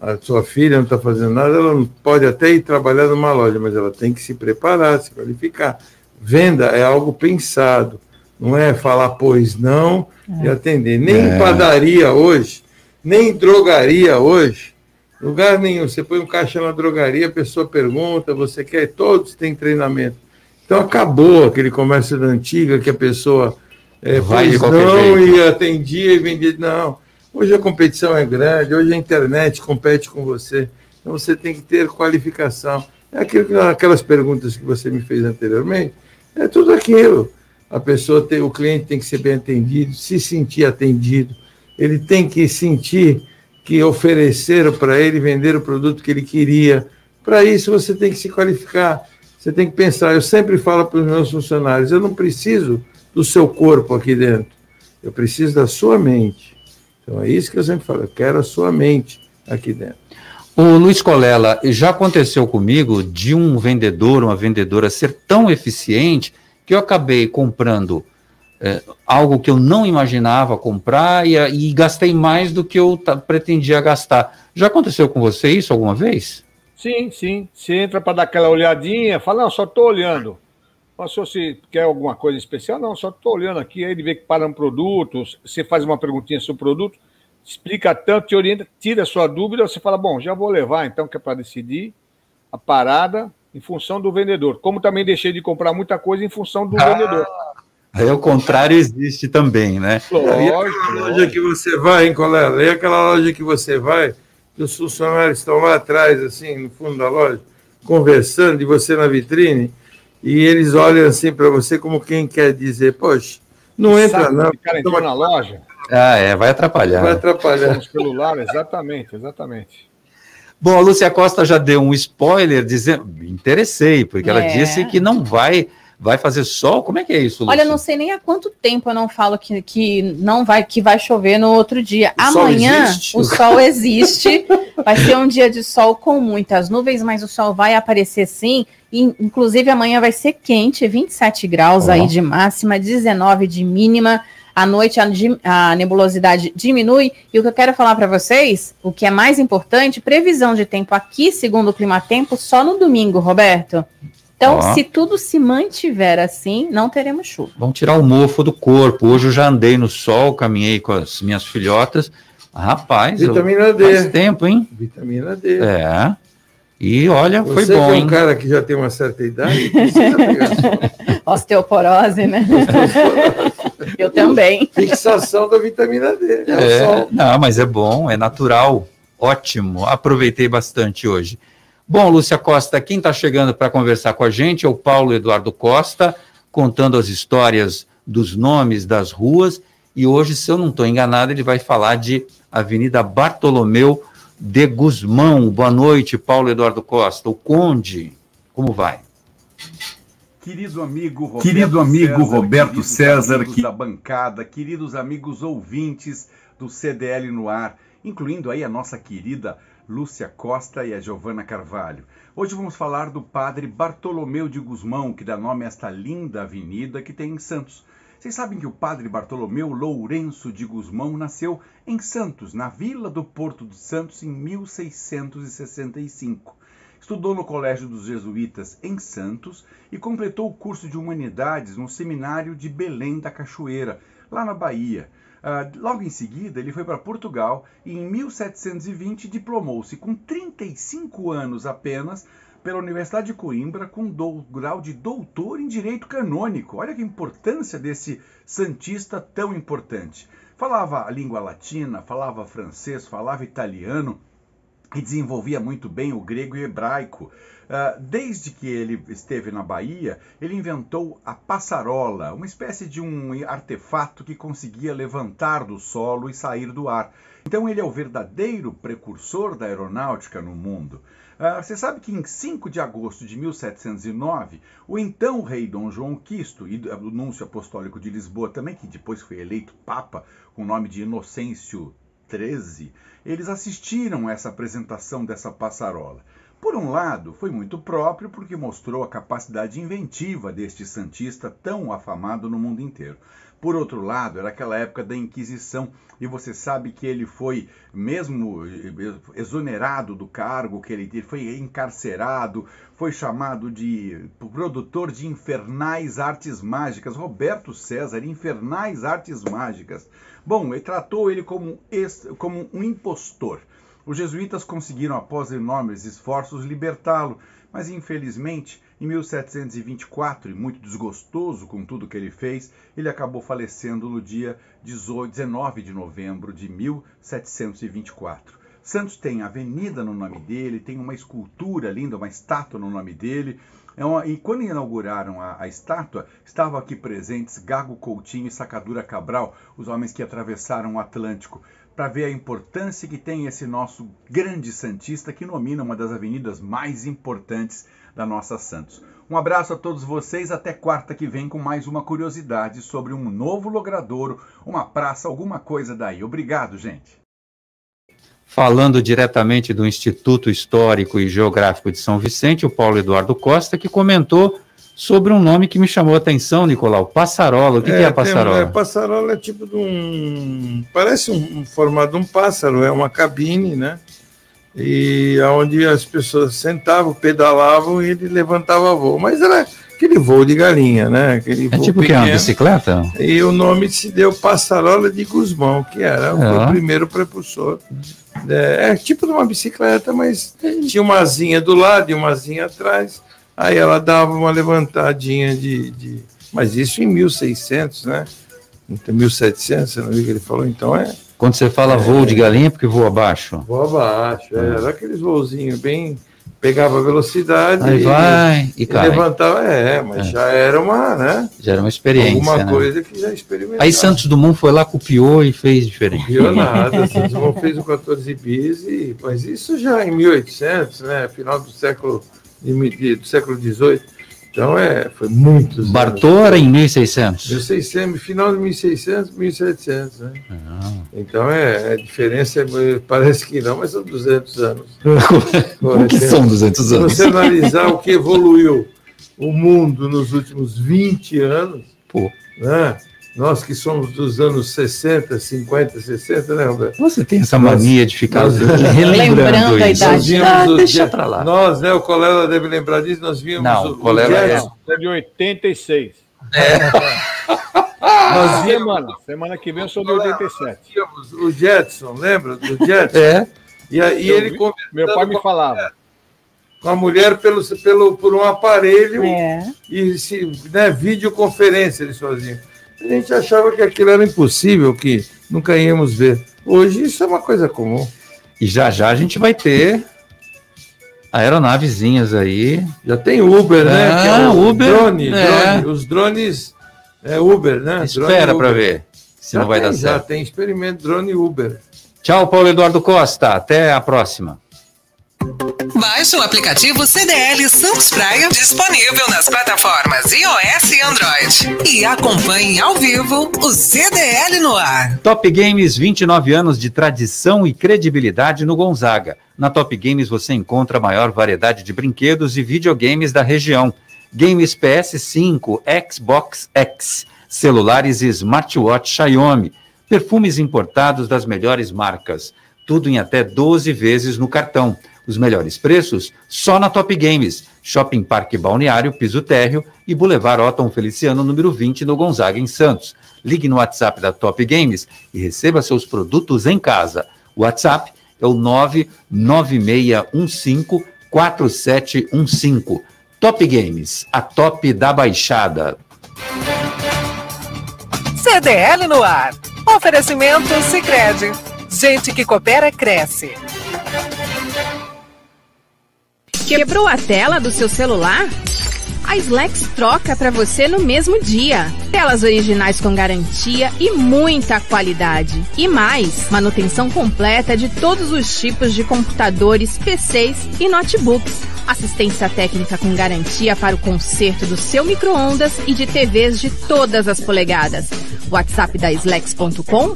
A sua filha não está fazendo nada, ela não pode até ir trabalhar numa loja, mas ela tem que se preparar, se qualificar. Venda é algo pensado, não é falar pois não é. e atender. Nem é. padaria hoje, nem drogaria hoje, Lugar nenhum. Você põe um caixa na drogaria, a pessoa pergunta, você quer, todos têm treinamento. Então acabou aquele comércio da antiga que a pessoa é, Vai não e atendia e vendia. Não. Hoje a competição é grande, hoje a internet compete com você. Então você tem que ter qualificação. É aquilo, aquelas perguntas que você me fez anteriormente. É tudo aquilo. A pessoa tem, o cliente tem que ser bem atendido, se sentir atendido. Ele tem que sentir que ofereceram para ele vender o produto que ele queria. Para isso, você tem que se qualificar, você tem que pensar. Eu sempre falo para os meus funcionários: eu não preciso do seu corpo aqui dentro, eu preciso da sua mente. Então, é isso que eu sempre falo: eu quero a sua mente aqui dentro. O Luiz Colela, já aconteceu comigo de um vendedor, uma vendedora ser tão eficiente que eu acabei comprando é, algo que eu não imaginava comprar e, e gastei mais do que eu pretendia gastar. Já aconteceu com você isso alguma vez? Sim, sim. Você entra para dar aquela olhadinha, fala, não, só estou olhando. Mas se você quer alguma coisa especial, não, só estou olhando aqui, aí ele vê que para um produto, você faz uma perguntinha sobre o produto, explica tanto, te orienta, tira a sua dúvida, você fala, bom, já vou levar então, que é para decidir a parada em função do vendedor. Como também deixei de comprar muita coisa em função do ah. vendedor. Aí o contrário existe também, né? Lógico, e aquela loja que você vai, hein, colega? E aquela loja que você vai, que os funcionários estão lá atrás, assim, no fundo da loja, conversando, de você na vitrine, e eles olham assim para você como quem quer dizer, poxa, não entra Sabe, não. O cara entrou na loja? Ah, é, vai atrapalhar. Vai atrapalhar. No celular, exatamente, exatamente. Bom, a Lúcia Costa já deu um spoiler dizendo, me interessei, porque é. ela disse que não vai Vai fazer sol? Como é que é isso, Lúcia? Olha, não sei nem há quanto tempo eu não falo que, que não vai que vai chover no outro dia. O Amanhã sol o sol existe, vai ser um dia de sol com muitas nuvens, mas o sol vai aparecer sim. E, inclusive, amanhã vai ser quente, 27 graus Ó. aí de máxima, 19 de mínima. À noite a, a nebulosidade diminui. E o que eu quero falar para vocês, o que é mais importante, previsão de tempo aqui, segundo o Climatempo, só no domingo, Roberto. Então, Ó. se tudo se mantiver assim, não teremos chuva. Vamos tirar o mofo do corpo. Hoje eu já andei no sol, caminhei com as minhas filhotas. Rapaz, eu- Vitamina D. faz tempo, hein? Vitamina D. É. E olha, foi Você bom, que é um hein? cara que já tem uma certa idade, precisa pegar. Osteoporose, né? eu também. Fixação da vitamina D. É, o É, sol. não, mas é bom, é natural. Ótimo. Aproveitei bastante hoje. Bom, Lúcia Costa, quem está chegando para conversar com a gente é o Paulo Eduardo Costa, contando as histórias dos nomes das ruas. E hoje, se eu não estou enganado, ele vai falar de Avenida Bartolomeu de Guzmão. Boa noite, Paulo Eduardo Costa. O Conde, como vai? Querido amigo Roberto Querido amigo César, Roberto queridos César, amigos que- da bancada, queridos amigos ouvintes do CDL no ar, incluindo aí a nossa querida Lúcia Costa e a Giovana Carvalho. Hoje vamos falar do padre Bartolomeu de Guzmão, que dá nome a esta linda avenida que tem em Santos. Vocês sabem que o padre Bartolomeu Lourenço de Guzmão nasceu em Santos, na vila do Porto de Santos, em 1665. Estudou no Colégio dos Jesuítas em Santos e completou o curso de Humanidades no Seminário de Belém da Cachoeira, lá na Bahia. Ah, logo em seguida, ele foi para Portugal e em 1720 diplomou-se com 35 anos apenas pela Universidade de Coimbra com dou- grau de doutor em Direito Canônico. Olha que importância desse santista tão importante. Falava a língua latina, falava francês, falava italiano, e desenvolvia muito bem o grego e o hebraico. Ah, desde que ele esteve na Bahia, ele inventou a passarola, uma espécie de um artefato que conseguia levantar do solo e sair do ar. Então ele é o verdadeiro precursor da aeronáutica no mundo. Ah, você sabe que em 5 de agosto de 1709, o então rei Dom João Quisto e o núncio apostólico de Lisboa também, que depois foi eleito papa com o nome de Inocêncio 13, eles assistiram a essa apresentação dessa passarola. Por um lado, foi muito próprio porque mostrou a capacidade inventiva deste santista tão afamado no mundo inteiro. Por outro lado, era aquela época da Inquisição e você sabe que ele foi mesmo exonerado do cargo que ele teve, foi encarcerado, foi chamado de produtor de infernais artes mágicas, Roberto César, infernais artes mágicas. Bom, ele tratou ele como, como um impostor. Os jesuítas conseguiram, após enormes esforços, libertá-lo, mas infelizmente, em 1724, e muito desgostoso com tudo que ele fez, ele acabou falecendo no dia 18 19 de novembro de 1724. Santos tem avenida no nome dele, tem uma escultura linda, uma estátua no nome dele. É uma- e quando inauguraram a, a estátua, estavam aqui presentes Gago Coutinho e Sacadura Cabral, os homens que atravessaram o Atlântico, para ver a importância que tem esse nosso grande santista que nomina uma das avenidas mais importantes da nossa Santos. Um abraço a todos vocês, até quarta que vem com mais uma curiosidade sobre um novo logradouro, uma praça, alguma coisa daí. Obrigado, gente. Falando diretamente do Instituto Histórico e Geográfico de São Vicente, o Paulo Eduardo Costa, que comentou sobre um nome que me chamou a atenção, Nicolau, passarola. O que, que é a tem- passarola? é, passarola é tipo de um. Parece um, um formato de um pássaro, é uma cabine, né? E onde as pessoas sentavam, pedalavam e ele levantava voo. Mas era aquele voo de galinha, né? Aquele É tipo que é uma pequeno. bicicleta? E o nome se deu Passarola de Guzmão, que era É. o primeiro prepulsor. É, é tipo de uma bicicleta, mas tinha uma asinha do lado e uma asinha atrás. Aí ela dava uma levantadinha de. de- Mas isso em 1600, né? Então, 1700, você não viu o que ele falou? Então é. Quando você fala voo de galinha, é porque voa abaixo. Vou abaixo, é, era aqueles voozinhos bem. Pegava velocidade Aí vai e cai. levantava, é, mas É. já era uma, né? Já era uma experiência. Alguma né? coisa que já experimentava. Aí Santos Dumont foi lá, copiou e fez diferente. Viu nada, Santos Dumont fez o 14 bis, e, mas isso já em 1800, né, final do século, de mi- de- do século XVIII. Então, é, foi muitos. Bartô era em 1600. 1600, final de 1600, 1700. Né? Ah. Então, é, a diferença é, parece que não, mas são 200 anos. o que são 200 anos? Se você analisar o que evoluiu o mundo nos últimos 20 anos, Pô. Né? Nós que somos dos anos 60, 50, 60, né, Roberto? Você tem essa mania de ficar nós, relembrando a idade. Ah, deixa para lá. Nós, né, o Colela deve lembrar disso, nós vimos Não, o, Colela é... é de 86. É. nós vimos, semana, semana que vem eu sou de 87. O Jetson, lembra do Jetson? É. E, e ele vi, Meu pai me falava. Com a mulher pelo, pelo, por um aparelho é. e se, né, videoconferência eles faziam. A gente achava que aquilo era impossível, que nunca íamos ver. Hoje isso é uma coisa comum. E já já a gente vai ter aeronavezinhas aí. Já tem Uber, né? Ah, é Uber. Drone, é. drone, Os drones é Uber, né? Espera para ver se já não vai tem, dar certo. Já tem experimento drone Uber. Tchau, Paulo Eduardo Costa. Até a próxima. Baixe o aplicativo CDL Santos Praia, disponível nas plataformas iOS e Android. E acompanhe ao vivo o CDL no ar. Top Games, 29 anos de tradição e credibilidade no Gonzaga. Na Top Games você encontra a maior variedade de brinquedos e videogames da região. Games PS5, Xbox X, celulares e smartwatch Xiaomi, perfumes importados das melhores marcas. Tudo em até 12 vezes no cartão. Os melhores preços só na Top Games, Shopping Parque Balneário, Piso Térreo e Boulevard Otton Feliciano, número 20, no Gonzaga, em Santos. Ligue no WhatsApp da Top Games e receba seus produtos em casa. O WhatsApp é o 99615 4715. Top Games, a top da baixada. CDL no ar. Oferecimento Sicredi. Gente que coopera cresce. Quebrou a tela do seu celular? A Slex troca para você no mesmo dia. Telas originais com garantia e muita qualidade. E mais, manutenção completa de todos os tipos de computadores, PCs e notebooks. Assistência técnica com garantia para o conserto do seu micro-ondas e de TVs de todas as polegadas. WhatsApp da Slex.com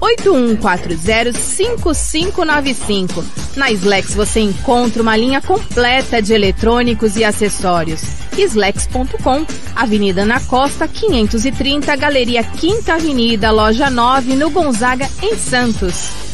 981405595. Na Slex você encontra uma linha completa de eletrônicos e acessórios. Slex.com, Avenida Ana Costa, 530, Galeria Quinta Avenida, Loja 9, no Gonzaga, em Santos.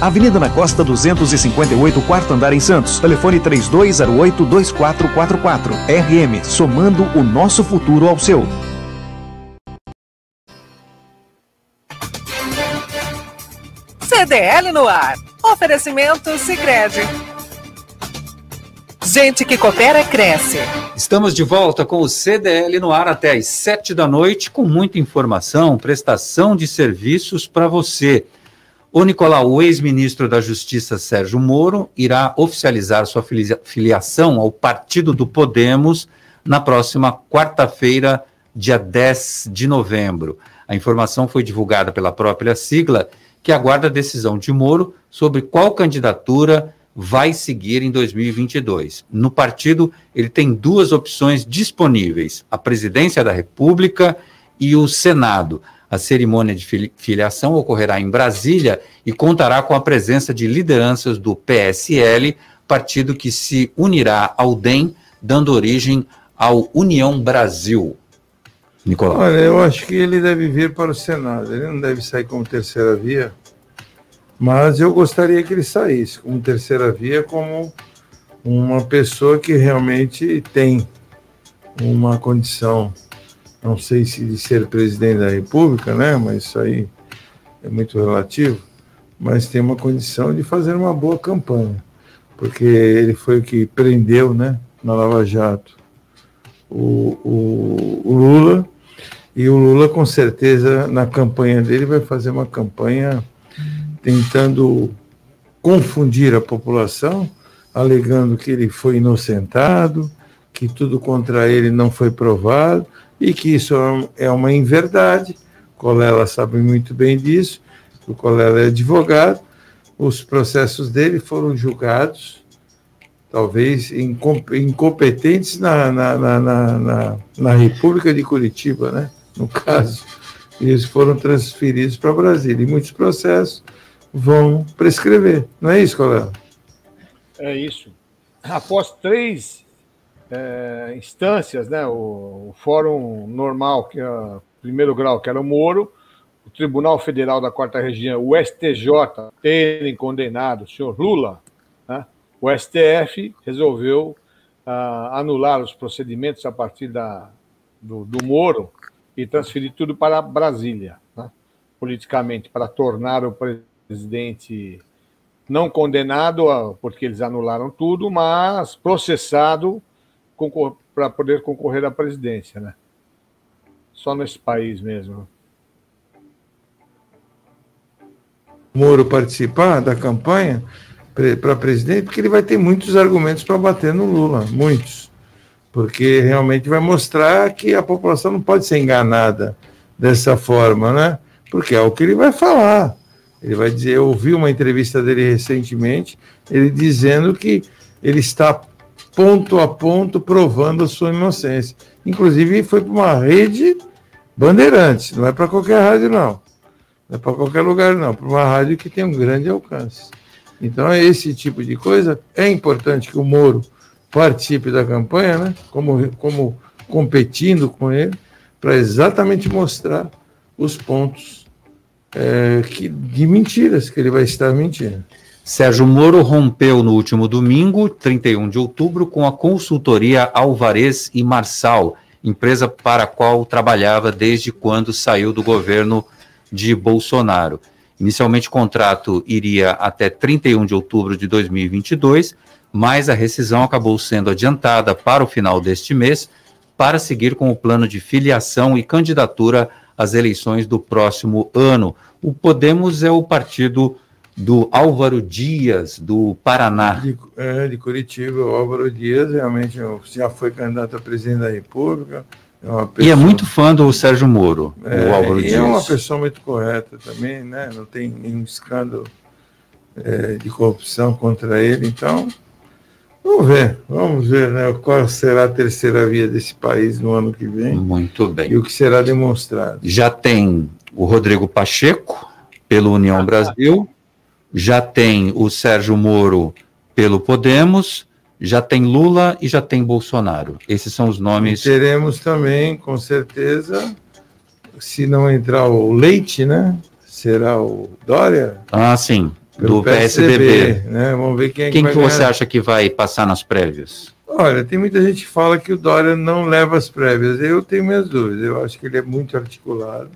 Avenida na Costa 258, quarto andar em Santos. Telefone 3208-2444. RM, somando o nosso futuro ao seu. CDL no ar. Oferecimento Sicredi. Gente que coopera, cresce. Estamos de volta com o CDL no ar até às sete da noite, com muita informação, prestação de serviços para você. O Nicolau, o ex-ministro da Justiça Sérgio Moro, irá oficializar sua filiação ao Partido do Podemos na próxima quarta-feira, dia 10 de novembro. A informação foi divulgada pela própria sigla, que aguarda a decisão de Moro sobre qual candidatura vai seguir em 2022. No partido, ele tem duas opções disponíveis: a presidência da República e o Senado. A cerimônia de filiação ocorrerá em Brasília e contará com a presença de lideranças do PSL, partido que se unirá ao DEM, dando origem ao União Brasil. Nicolau. Olha, eu acho que ele deve vir para o Senado. Ele não deve sair como terceira via, mas eu gostaria que ele saísse como terceira via, como uma pessoa que realmente tem uma condição não sei se de ser presidente da República, né? Mas isso aí é muito relativo. Mas tem uma condição de fazer uma boa campanha, porque ele foi o que prendeu, né? Na Lava Jato o, o, o Lula, e o Lula, com certeza, na campanha dele, vai fazer uma campanha tentando confundir a população, alegando que ele foi inocentado, que tudo contra ele não foi provado e que isso é uma inverdade. Colela sabe muito bem disso, o Colela é advogado, os processos dele foram julgados, talvez incompetentes na, na, na, na, na República de Curitiba, né? no caso, e eles foram transferidos para Brasília. E muitos processos vão prescrever, não é isso, Colela? É isso. Após três é, instâncias, né, o, o, Fórum Normal, que é primeiro grau, que era o Moro, o Tribunal Federal da Quarta Região, o STJ, terem condenado o senhor Lula, né, o STF resolveu uh, anular os procedimentos a partir da, do, do Moro e transferir tudo para Brasília, né, politicamente, para tornar o presidente não condenado, porque eles anularam tudo, mas processado para poder concorrer à presidência, né? Só nesse país mesmo. Moro participar da campanha para presidente, porque ele vai ter muitos argumentos para bater no Lula, muitos. Porque realmente vai mostrar que a população não pode ser enganada dessa forma, né? Porque é o que ele vai falar. Ele vai dizer, eu ouvi uma entrevista dele recentemente, ele dizendo que ele está ponto a ponto provando a sua inocência. Inclusive foi para uma rede Bandeirantes, não é para qualquer rádio, não. Não é para qualquer lugar, não. Para uma rádio que tem um grande alcance. Então, é esse tipo de coisa. É importante que o Moro participe da campanha, né? como, como competindo com ele, para exatamente mostrar os pontos é, que, de mentiras que ele vai estar mentindo. Sérgio Moro rompeu no último domingo, 31 de outubro, com a consultoria Alvarez e Marçal, empresa para a qual trabalhava desde quando saiu do governo de Bolsonaro. Inicialmente, o contrato iria até 31 de outubro de 2022, mas a rescisão acabou sendo adiantada para o final deste mês para seguir com o plano de filiação e candidatura às eleições do próximo ano. O Podemos é o partido do Álvaro Dias, do Paraná. De, é, de Curitiba, o Álvaro Dias realmente já foi candidato a presidente da República. É pessoa... E é muito fã do Sérgio Moro, é, o Álvaro Dias. é uma pessoa muito correta também, né? não tem nenhum escândalo é, de corrupção contra ele, então vamos ver, vamos ver né, qual será a terceira via desse país no ano que vem. Muito bem. E o que será demonstrado. Já tem o Rodrigo Pacheco, pelo União Brasil, já tem o Sérgio Moro pelo Podemos, já tem Lula e já tem Bolsonaro. Esses são os nomes. E teremos também, com certeza, se não entrar o Leite, né? Será o Dória? Ah, sim. Do PSDB. PSDB né? Vamos ver quem, é quem que, que você acha que vai passar nas prévias? Olha, tem muita gente que fala que o Dória não leva as prévias. Eu tenho minhas dúvidas. Eu acho que ele é muito articulado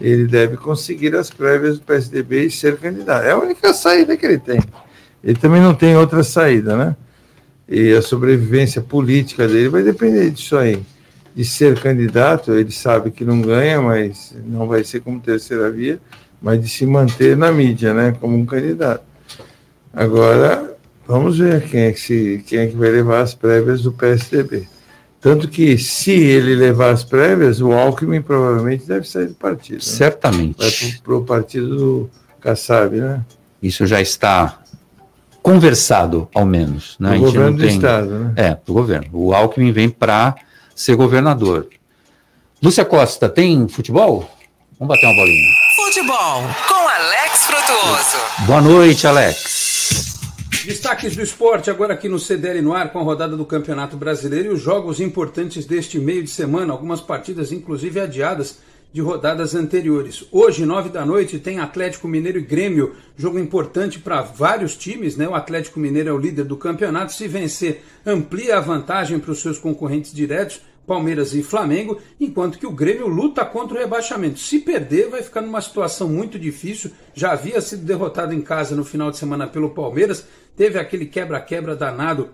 ele deve conseguir as prévias do PSDB e ser candidato. É a única saída que ele tem. Ele também não tem outra saída, né? E a sobrevivência política dele vai depender disso aí. De ser candidato, ele sabe que não ganha, mas não vai ser como terceira via, mas de se manter na mídia, né? Como um candidato. Agora, vamos ver quem é que, se, quem é que vai levar as prévias do PSDB. Tanto que, se ele levar as prévias, o Alckmin provavelmente deve sair do partido. Né? Certamente. Vai para o partido do Kassab, né? Isso já está conversado, ao menos. Né? Do governo do Estado, né? É, do governo. O Alckmin vem para ser governador. Lúcia Costa, tem futebol? Vamos bater uma bolinha. Futebol, com Alex Frutuoso. Boa noite, Alex. Destaques do esporte agora aqui no CDL no ar com a rodada do Campeonato Brasileiro e os jogos importantes deste meio de semana, algumas partidas inclusive adiadas de rodadas anteriores. Hoje, nove da noite, tem Atlético Mineiro e Grêmio, jogo importante para vários times, né? O Atlético Mineiro é o líder do campeonato, se vencer, amplia a vantagem para os seus concorrentes diretos Palmeiras e Flamengo, enquanto que o Grêmio luta contra o rebaixamento. Se perder, vai ficar numa situação muito difícil. Já havia sido derrotado em casa no final de semana pelo Palmeiras, teve aquele quebra-quebra danado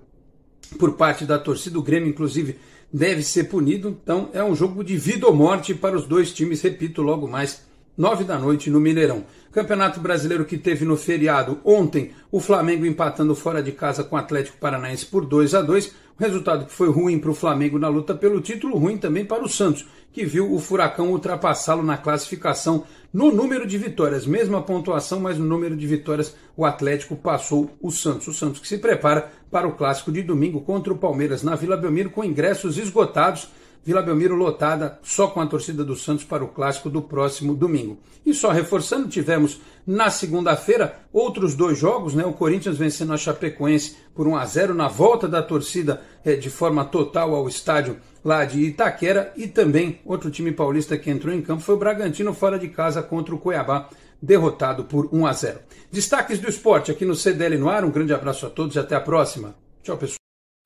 por parte da torcida. O Grêmio, inclusive, deve ser punido. Então é um jogo de vida ou morte para os dois times, repito, logo mais nove da noite no Mineirão. Campeonato Brasileiro que teve no feriado ontem, o Flamengo empatando fora de casa com o Atlético Paranaense por 2 a 2 um resultado que foi ruim para o Flamengo na luta pelo título, ruim também para o Santos, que viu o Furacão ultrapassá-lo na classificação no número de vitórias. Mesma pontuação, mas no número de vitórias o Atlético passou o Santos. O Santos que se prepara para o clássico de domingo contra o Palmeiras na Vila Belmiro com ingressos esgotados Vila Belmiro lotada só com a torcida do Santos para o clássico do próximo domingo. E só reforçando, tivemos na segunda-feira outros dois jogos, né? O Corinthians vencendo a Chapecoense por 1 a 0 na volta da torcida é, de forma total ao estádio lá de Itaquera e também outro time paulista que entrou em campo foi o Bragantino fora de casa contra o Cuiabá, derrotado por 1 a 0. Destaques do esporte aqui no CDL no ar. Um grande abraço a todos e até a próxima. Tchau, pessoal.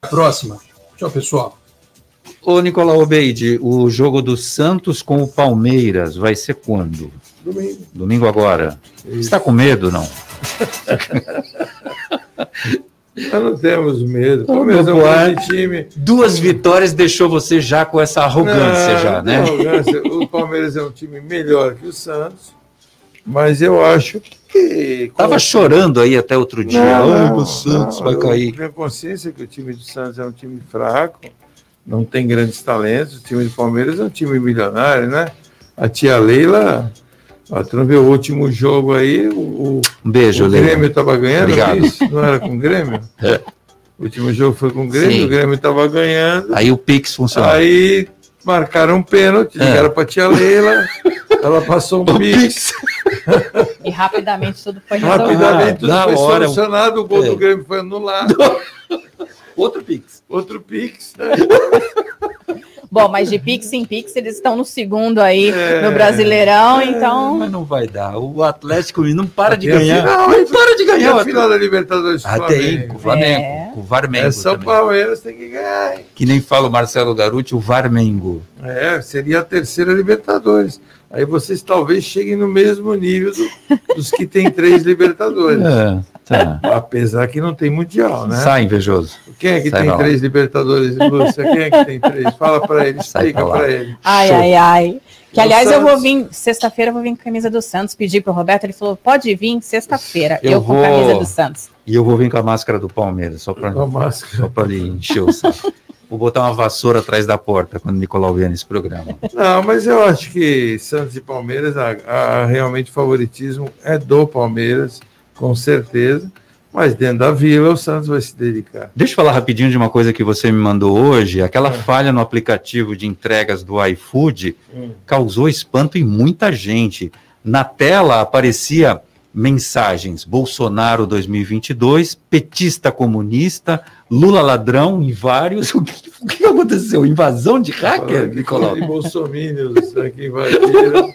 Até a próxima. Tchau, pessoal. Ô, Nicolau Obeide, o jogo do Santos com o Palmeiras vai ser quando? Domingo. Domingo agora. Você está com medo, não? Nós não temos medo. O Palmeiras é um grande time. Duas vitórias deixou você já com essa arrogância, Não, já, né? arrogância. O Palmeiras é um time melhor que o Santos, mas eu acho que. Tava chorando aí até outro dia. Não, Ai, não, o Santos não, vai eu cair. tenho consciência que o time do Santos é um time fraco, não tem grandes talentos. O time do Palmeiras é um time milionário, né? A tia Leila, ó, tu não viu o último jogo aí? O, o- Um beijo, o Leila. Grêmio estava ganhando, Obrigado. isso? não era com o Grêmio? O último jogo foi com o Grêmio, Sim. o Grêmio estava ganhando. Aí o Pix funcionou. Aí marcaram um pênalti, É. ligaram para tia Leila, ela passou um pix. E rapidamente tudo foi resolvido. Rapidamente tudo Na foi hora, solucionado, o gol é. do Grêmio foi anulado. Outro Pix. Outro Pix. Bom, mas de Pix em Pix eles estão no segundo aí É. no Brasileirão, então. Mas não vai dar. O Atlético não para de ganhar. final, não para de ganhar. o a final da Libertadores do Ah, tem, com Flamengo. o Flamengo, É. com o Varmengo É São também. Palmeiras tem que ganhar. hein? Que nem fala o Marcelo Garuti, o Varmengo. É, seria a terceira Libertadores. Aí vocês talvez cheguem no mesmo nível do- dos que tem três Libertadores. É, tá. Apesar que não tem Mundial, né? Sai invejoso. Quem é que Sai tem lá. três Libertadores, Lúcia? Quem é que tem três? Fala para ele, Sai explica para ele. Ai, Show. ai, ai. Que aliás eu vou vir, sexta-feira eu vou vir com a camisa do Santos, pedir pro Roberto, ele falou, pode vir sexta-feira, Eu eu, com a vou- camisa do Santos. E eu vou vir com a máscara do Palmeiras, só para Com a máscara. só pra ele encher o saco. Vou botar uma vassoura atrás da porta quando o Nicolau vier nesse programa. Não, mas eu acho que Santos e Palmeiras, a, a- realmente o favoritismo é do Palmeiras, com certeza. Mas dentro da vila, o Santos vai se dedicar. Deixa eu falar rapidinho de uma coisa que você me mandou hoje. Aquela falha no aplicativo de entregas do iFood Hum. causou espanto em muita gente. Na tela aparecia mensagens: Bolsonaro 2022, petista comunista, Lula ladrão e vários. O que, o que aconteceu? Invasão de hacker, Nicolau? Bolsomínios né, que invadiram,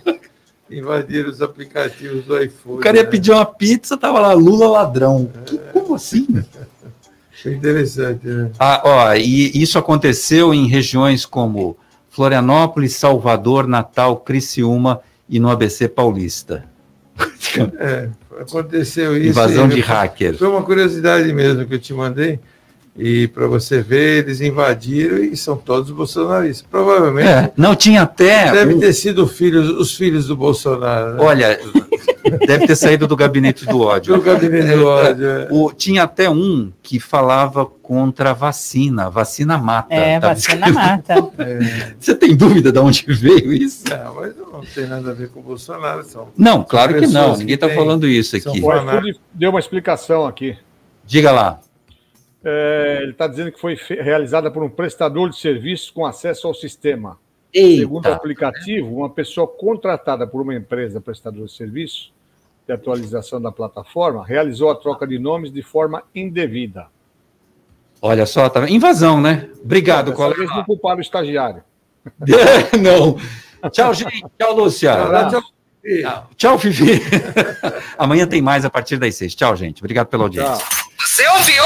invadiram os aplicativos do iFood. O cara ia né? pedir uma pizza, tava lá Lula ladrão. Que- como assim? Foi interessante, né? Ah, ó, e isso aconteceu em regiões como Florianópolis, Salvador, Natal, Criciúma e no ABC Paulista. É, aconteceu isso. Invasão de hacker. Foi uma curiosidade mesmo que eu te mandei. E para você ver, eles invadiram e são todos bolsonaristas. Provavelmente É, não tinha até. deve ter sido filhos, os filhos do Bolsonaro. né? Olha, deve ter saído do gabinete do ódio. Do gabinete do ódio. é. O- tinha até um que falava contra a vacina. Vacina mata. É, Tava vacina escrito- mata. É. Você tem dúvida de onde veio isso? Não, mas não tem nada a ver com o Bolsonaro. São Não, claro que não. Ninguém está falando isso aqui. Deu uma explicação aqui. Diga lá. É, ele está dizendo que foi realizada por um prestador de serviços com acesso ao sistema. Eita. Segundo o aplicativo, uma pessoa contratada por uma empresa prestadora de serviço de atualização da plataforma realizou a troca de nomes de forma indevida. Olha só, tá... invasão, né? Obrigado, Dessa colega. não culparam o estagiário. não. Tchau, gente. Tchau, Lúcia. Tchau, Tchau, Tchau, Fifi. Amanhã tem mais a partir das seis. Tchau, gente. Obrigado pela audiência. Você ouviu?